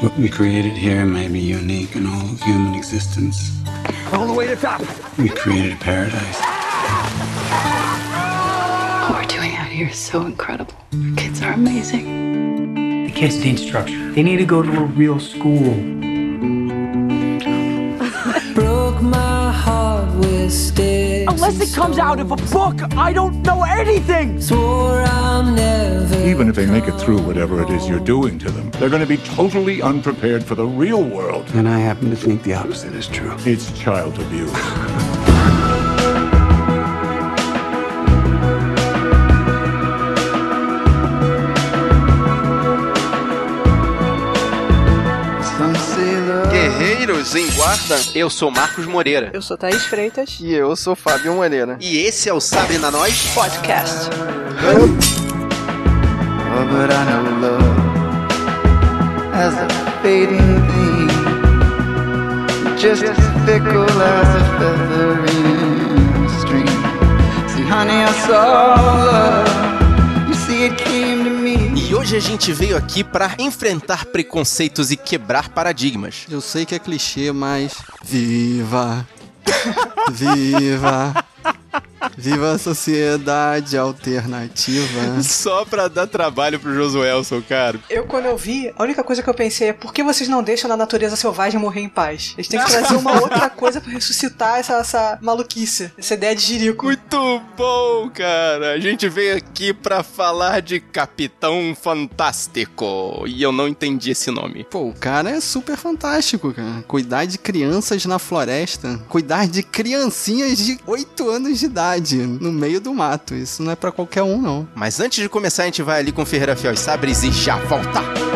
What we created here may be unique in all of human existence. All the way to top. We created a paradise. What we're doing out here is so incredible. Our kids are amazing. The kids need structure. They need to go to a real school. Unless it comes out of a book, I don't know anything. I'm never. Even if they make it through whatever it is you're doing to them, they're going to be totally unprepared for the real world. And I happen to think the opposite is true. It's child abuse. em Guarda, eu sou Marcos Moreira. Eu sou Thaís Freitas. E eu sou Fábio Moreira. E esse é o Sabre na Nós Podcast. Oh, but I know love as a fading thing, just as fickle as a feather in a stream. See, honey, I saw love. You see, it came to me. Hoje a gente veio aqui para enfrentar preconceitos e quebrar paradigmas. Eu sei que é clichê, mas. Viva! Viva! Viva a sociedade alternativa! Só pra dar trabalho pro Josuelson, cara. Eu, quando eu vi, a única coisa que eu pensei é por que vocês não deixam a natureza selvagem morrer em paz? Eles têm que trazer uma outra coisa pra ressuscitar essa, essa maluquice, essa ideia de jirico. Muito bom, cara. A gente veio aqui pra falar de Capitão Fantástico. E eu não entendi esse nome. Pô, o cara é super fantástico, cara. Cuidar de crianças na floresta. Cuidar de criancinhas de 8 anos de idade no meio do mato. Isso não é pra qualquer um, não. Mas antes de começar, a gente vai ali com Ferreira Fiel e Sabres e já volta.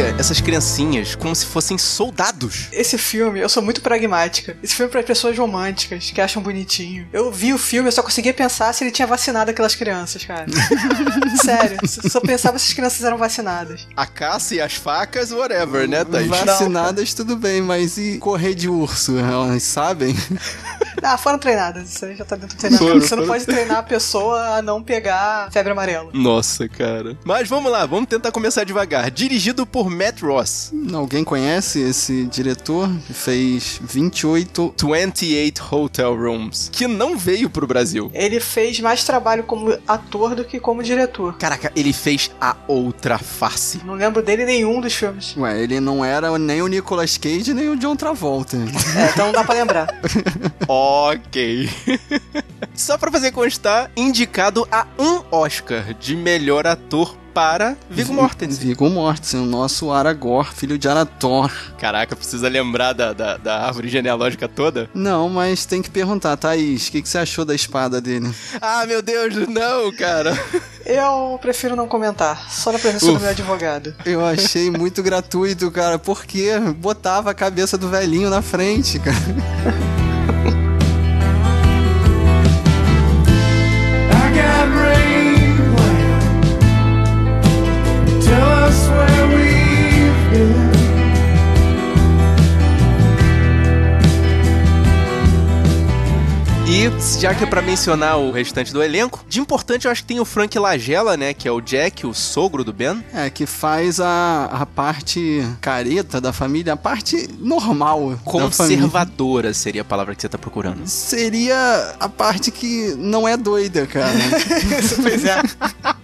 Cria essas criancinhas como se fossem soldados. Esse filme, eu sou muito pragmática. Esse filme é pra pessoas românticas que acham bonitinho. Eu vi o filme, eu só conseguia pensar se ele tinha vacinado aquelas crianças, cara. Sério, só pensava se as crianças eram vacinadas. A caça e as facas, whatever, né, Thaís? Vacinadas tudo bem, mas e correr de urso? Elas sabem? Ah, foram treinadas. Isso aí já tá dentro do treinamento. Foram, Você não foram. pode treinar a pessoa a não pegar febre amarela. Nossa, cara. Mas vamos lá, vamos tentar começar devagar. Dirigido por Matt Ross. Alguém conhece esse diretor? Que fez 28. 28 Hotel Rooms. Que não veio pro Brasil. Ele fez mais trabalho como ator do que como diretor. Caraca, ele fez a outra face. Não lembro dele nenhum dos filmes. Ué, ele não era nem o Nicolas Cage nem o John Travolta. É, então não dá pra lembrar. ok. Só pra fazer constar, indicado a um Oscar de melhor ator para Viggo Mortensen. Viggo Mortensen, o nosso Aragorn, filho de Arathor. Caraca, precisa lembrar da, da, da árvore genealógica toda? Não, mas tem que perguntar, Thaís, o que, que você achou da espada dele? Ah, meu Deus, não, cara. Eu prefiro não comentar, só na presença do meu advogado. Eu achei muito gratuito, cara, porque botava a cabeça do velhinho na frente, cara. já que é pra mencionar o restante do elenco, de importante eu acho que tem o Frank Lagella, né, que é o Jack, o sogro do Ben. É, que faz a, a parte careta da família, a parte normal. Conservadora seria a palavra que você tá procurando. Seria a parte que não é doida, cara. pois é.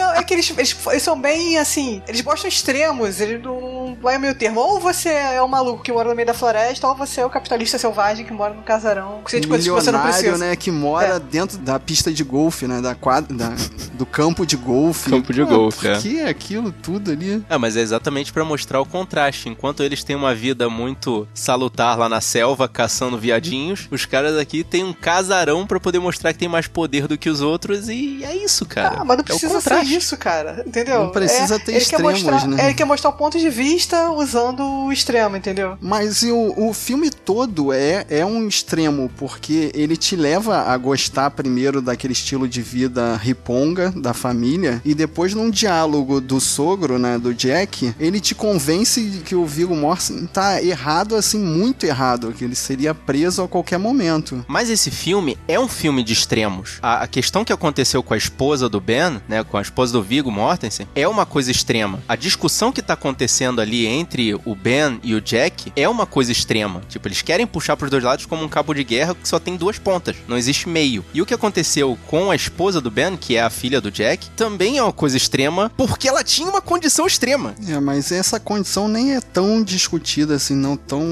Não, é que eles, eles, eles são bem assim. Eles mostram extremos, eles não vai meio termo. Ou você é o maluco que mora no meio da floresta, ou você é o capitalista selvagem que mora no casarão. Que de coisas que você não Milionário, precisa. né, que mora É. dentro da pista de golfe, né, da quadra, da- do campo de golfe. Campo de Pô, golfe, por é. que aquilo tudo ali? Ah, mas é exatamente pra mostrar o contraste. Enquanto eles têm uma vida muito salutar lá na selva, caçando viadinhos, os caras aqui têm um casarão pra poder mostrar que tem mais poder do que os outros e é isso, cara. Ah, mas não é precisa ser contraste. isso, cara. Entendeu? Não precisa É, ter ele quer extremos, mostrar, né? é, Ele quer mostrar o ponto de vista usando o extremo, entendeu? Mas e o, o filme todo é, é um extremo, porque ele te leva a gostar primeiro daquele estilo de vida riponga da família, e depois num diálogo do sogro, né, do Jack, ele te convence de que o Viggo Mortensen tá errado, assim, muito errado, que ele seria preso a qualquer momento. Mas esse filme é um filme de extremos. A, a questão que aconteceu com a esposa do Ben, né, com a esposa do Viggo Mortensen, é uma coisa extrema. A discussão que tá acontecendo ali entre o Ben e o Jack é uma coisa extrema. Tipo, eles querem puxar pros dois lados como um cabo de guerra que só tem duas pontas, não existe meio. E o que aconteceu com a esposa do Ben, que é a filha do Jack, também é uma coisa extrema, porque ela tinha uma condição extrema. É, mas essa condição nem é tão discutida assim, não tão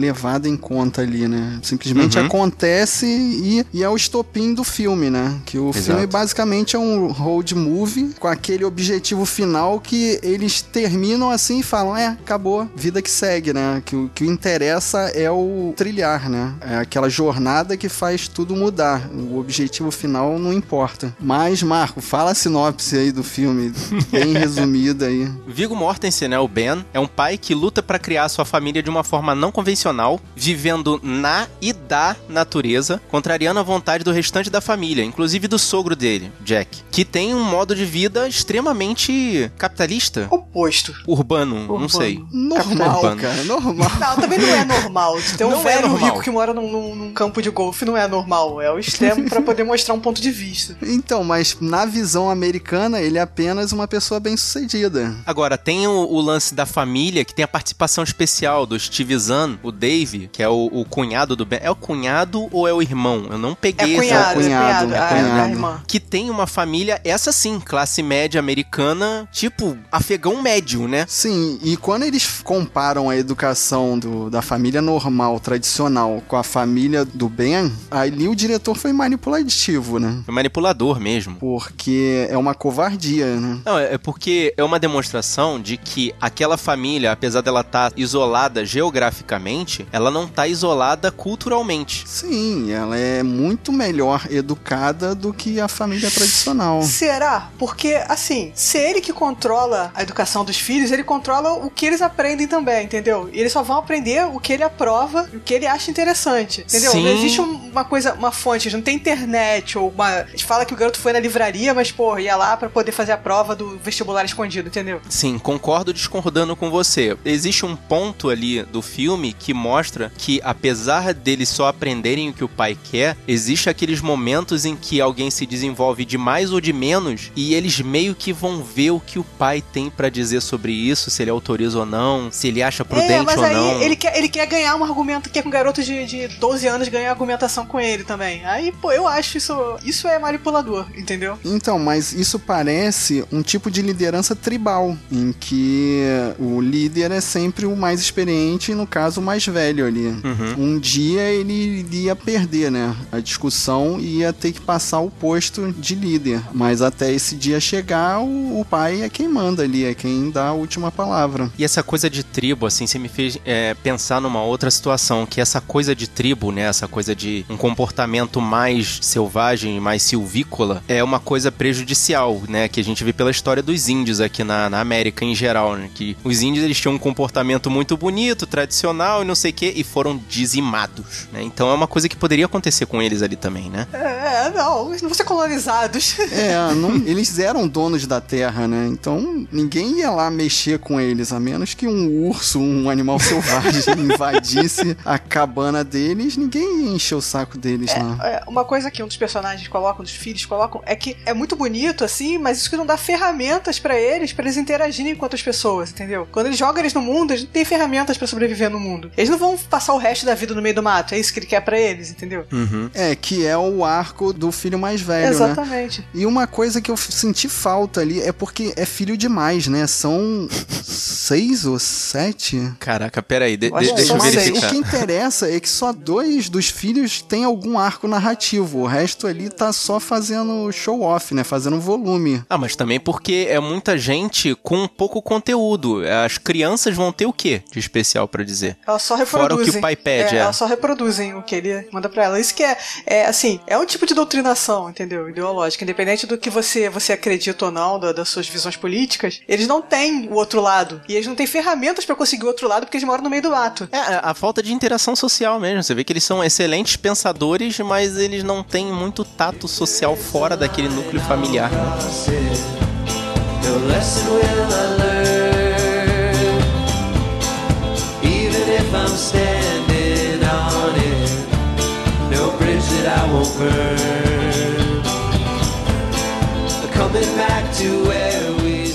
levada em conta ali, né? Simplesmente Uhum. acontece e, e é o estopim do filme, né? Que o Exato. filme basicamente é um road movie com aquele objetivo final que eles terminam assim e falam, é, acabou, vida que segue, né? Que o que interessa é o trilhar, né? É aquela jornada que faz tudo mudar. O objetivo final não importa. Mas, Marco, fala a sinopse aí do filme, bem resumida aí. Viggo Mortensen, né, o Ben, é um pai que luta pra criar sua família de uma forma não convencional, vivendo na e da natureza, contrariando a vontade do restante da família, inclusive do sogro dele, Jack, que tem um modo de vida extremamente capitalista, Oposto. urbano, não Urbano. sei. Normal, Urbano. cara, normal. Não, também não é normal. De ter um Não é velho normal. rico que mora num, num- num campo de golfe não é normal. É o extremo pra poder mostrar um ponto de vista. Então, mas na visão americana, ele é apenas uma pessoa bem-sucedida. Agora, tem o, o lance da família, que tem a participação especial do Steve Zahn, o Dave, que é o, o cunhado do Ben. É o cunhado ou é o irmão? Eu não É peguei cunhado, essa... é cunhado, cunhado. é a- a, cunhado. irmã. que tem uma família, essa sim, classe média americana, tipo, afegão médio, né? Sim, e quando eles comparam a educação do- da família normal, tradicional, com a família do Ben, ali o diretor foi manipulativo, né? Foi manipulador mesmo. Porque é uma covardia, né? Não, é é porque é uma demonstração de que aquela família, apesar dela estar isolada geograficamente, ela não tá isolada culturalmente. Sim, ela é muito melhor educada do que a família tradicional. Será? Porque assim, se ele que controla a educação dos filhos, ele controla o que eles aprendem também, entendeu? E eles só vão aprender o que ele aprova, o que ele acha interessante, entendeu? Sim. Não existe um- uma coisa, uma fonte, não tem internet ou uma. A gente fala que o garoto foi na livraria, mas, porra, ia lá pra poder fazer a prova do vestibular escondido, entendeu? Sim, concordo discordando com você. Existe um ponto ali do filme que mostra que, apesar deles só aprenderem o que o pai quer, existe aqueles momentos em que alguém se desenvolve de mais ou de menos e eles meio que vão ver o que o pai tem pra dizer sobre isso, se ele autoriza ou não, se ele acha prudente é, mas ou aí não. ele quer, ele quer ganhar um argumento, quer que um garoto de, de 12 anos ganhe argumentação com ele também. Aí, pô, eu acho isso. Isso é manipulador, entendeu? Então, mas isso parece um tipo de liderança tribal, em que o líder é sempre o mais experiente e, no caso, o mais velho ali. Uhum. Um dia ele iria perder, né? A discussão ia ter que passar o posto de líder. Mas até esse dia chegar, o, o pai é quem manda ali, é quem dá a última palavra. E essa coisa de tribo, assim, você me fez é, pensar numa outra situação, que essa coisa de tribo, né, essa coisa de um comportamento mais selvagem, mais silvícola, é uma coisa prejudicial, né, que a gente vê pela história dos índios aqui na, na América em geral, né, que os índios eles tinham um comportamento muito bonito, tradicional e não sei o que, e foram dizimados, né, então é uma coisa que poderia acontecer com eles ali também, né. É, não, eles não vão ser colonizados. É, não- eles eram donos da terra, né? Então ninguém ia lá mexer com eles, a menos que um urso, um animal selvagem invadisse a cabana deles, ninguém ia encher o saco deles lá. É, uma coisa que um dos personagens coloca, um dos filhos colocam, é que é muito bonito assim, mas isso que não dá ferramentas pra eles, pra eles interagirem com outras pessoas, entendeu? Quando ele joga eles no mundo, eles não têm ferramentas pra sobreviver no mundo. Eles não vão passar o resto da vida no meio do mato, é isso que ele quer pra eles, entendeu? É, que é o arco do filho mais velho, né? Exatamente. E uma coisa que eu senti falta ali é porque é filho demais, né? São seis ou sete? Caraca, peraí, de, de, que deixa eu verificar. O que interessa é que só dois dos filhos têm algum arco narrativo. O resto ali tá só fazendo show off, né? Fazendo volume. Ah, mas também porque é muita gente com pouco conteúdo. As crianças vão ter o quê de especial pra dizer? Elas só Fora reproduzem. o que o pai pede, é, é. Elas só reproduzem o que ele manda pra ela. Isso que é, é, assim, é um tipo de doutrinação, entendeu? Ideológica. Independente do que você, você acredita ou não, da- das suas visões políticas, eles não têm o outro lado. E eles não têm ferramentas pra conseguir o outro lado porque eles moram no meio do mato. É, a a falta de interação social mesmo. Você vê que eles são excelentes pensadores, mas eles não têm muito tato social fora daquele núcleo familiar. né?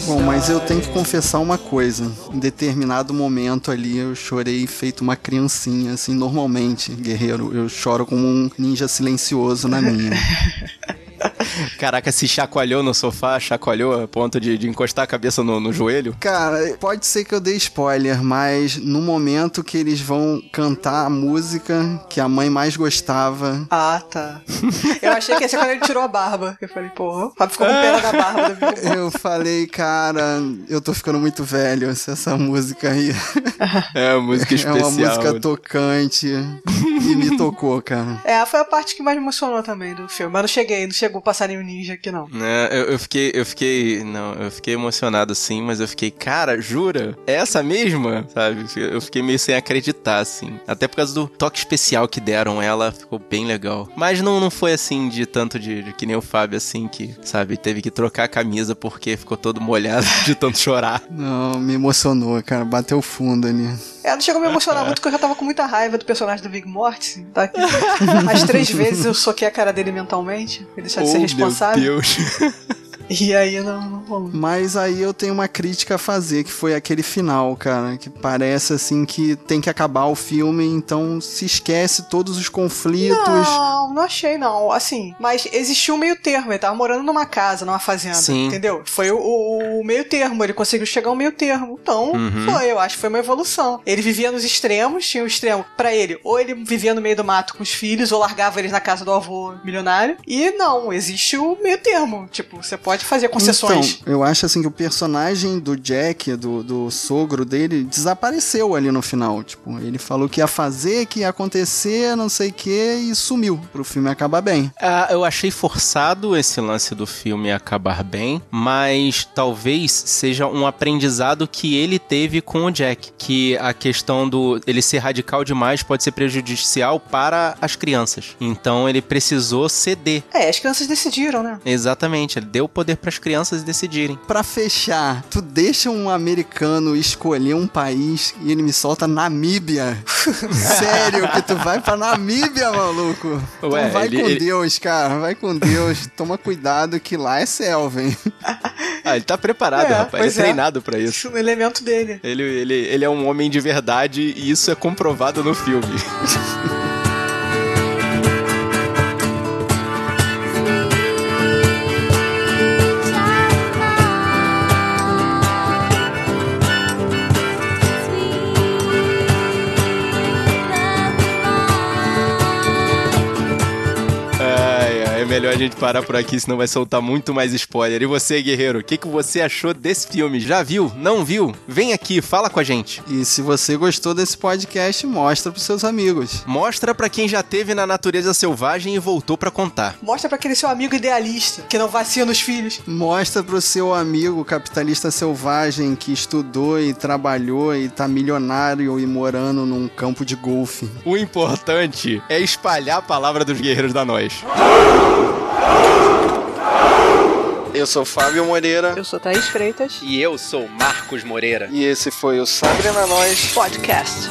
Bom, mas eu tenho que confessar uma coisa. Em determinado momento ali eu chorei feito uma criancinha, assim, normalmente, guerreiro. Eu choro como um ninja silencioso na minha. Caraca, se chacoalhou no sofá, chacoalhou a ponto de, de encostar a cabeça no, no joelho. Cara, pode ser que eu dê spoiler, mas no momento que eles vão cantar a música que a mãe mais gostava. Ah, tá. Eu achei que ia ser quando ele tirou a barba. Eu falei, porra, o Fábio ficou com pena da barba. Eu falei, cara, eu tô ficando muito velho se essa música aí. É, música É especial. uma música tocante. Me tocou, cara. É, foi a parte que mais me emocionou também do filme. Mas não cheguei, não chegou o passarinho ninja aqui, não. É, eu, eu fiquei, eu fiquei, não, eu fiquei emocionado sim, mas eu fiquei, cara, jura? É essa mesma? Sabe? Eu fiquei meio sem acreditar, assim. Até por causa do toque especial que deram ela, ficou bem legal. Mas não, não foi assim de tanto de, de que nem o Fábio, assim, que, sabe, teve que trocar a camisa porque ficou todo molhado de tanto chorar. Não, me emocionou, cara. Bateu fundo ali. É, não chegou a me emocionar muito porque eu já tava com muita raiva do personagem do Big Mortis. Tá? As três vezes eu soquei a cara dele mentalmente. Pra deixar de ser Oh, responsável. Meu Deus. E aí não, não rolou. Mas aí eu tenho uma crítica a fazer, que foi aquele final, cara. Que parece assim que tem que acabar o filme, então se esquece todos os conflitos. Não, não achei não. Assim, mas existiu um meio termo. Ele tava morando numa casa, numa fazenda. Sim. Entendeu? Foi o, o- o meio termo. Ele conseguiu chegar ao meio termo. Então, Uhum. foi. Eu acho que foi uma evolução. Ele vivia nos extremos. Tinha o extremo pra ele. Ou ele vivia no meio do mato com os filhos, ou largava eles na casa do avô milionário. E não, existe o meio termo. Tipo, você pode Jack fazia concessões. Então, eu acho assim que o personagem do Jack, do, do sogro dele, desapareceu ali no final. Tipo, ele falou que ia fazer, que ia acontecer, não sei o que, e sumiu pro filme acabar bem. Ah, eu achei forçado esse lance do filme acabar bem, mas talvez seja um aprendizado que ele teve com o Jack. Que a questão do ele ser radical demais pode ser prejudicial para as crianças. Então ele precisou ceder. É, as crianças decidiram, né? Exatamente, ele deu o poder para as crianças decidirem. Pra fechar, tu deixa um americano escolher um país e ele me solta Namíbia. Sério, que tu vai pra Namíbia, maluco. Ué, então vai ele- com ele- Deus, cara. Vai com Deus. Toma cuidado que lá é selva, hein? Ah, ele tá preparado, É, rapaz. Ele é é. treinado pra isso. Isso é um elemento dele. Ele, ele, ele é um homem de verdade e isso é comprovado no filme. gente parar por aqui, senão vai soltar muito mais spoiler. E você, guerreiro, o que, que você achou desse filme? Já viu? Não viu? Vem aqui, fala com a gente. E se você gostou desse podcast, mostra pros seus amigos. Mostra pra quem já teve na natureza selvagem e voltou pra contar. Mostra pra aquele seu amigo idealista, que não vacina nos filhos. Mostra pro seu amigo capitalista selvagem que estudou e trabalhou e tá milionário e morando num campo de golfe. O importante é espalhar a palavra dos guerreiros da nós. Eu sou Fábio Moreira Eu sou Thaís Freitas. E eu sou Marcos Moreira. e esse foi o Sabre na Nós Podcast.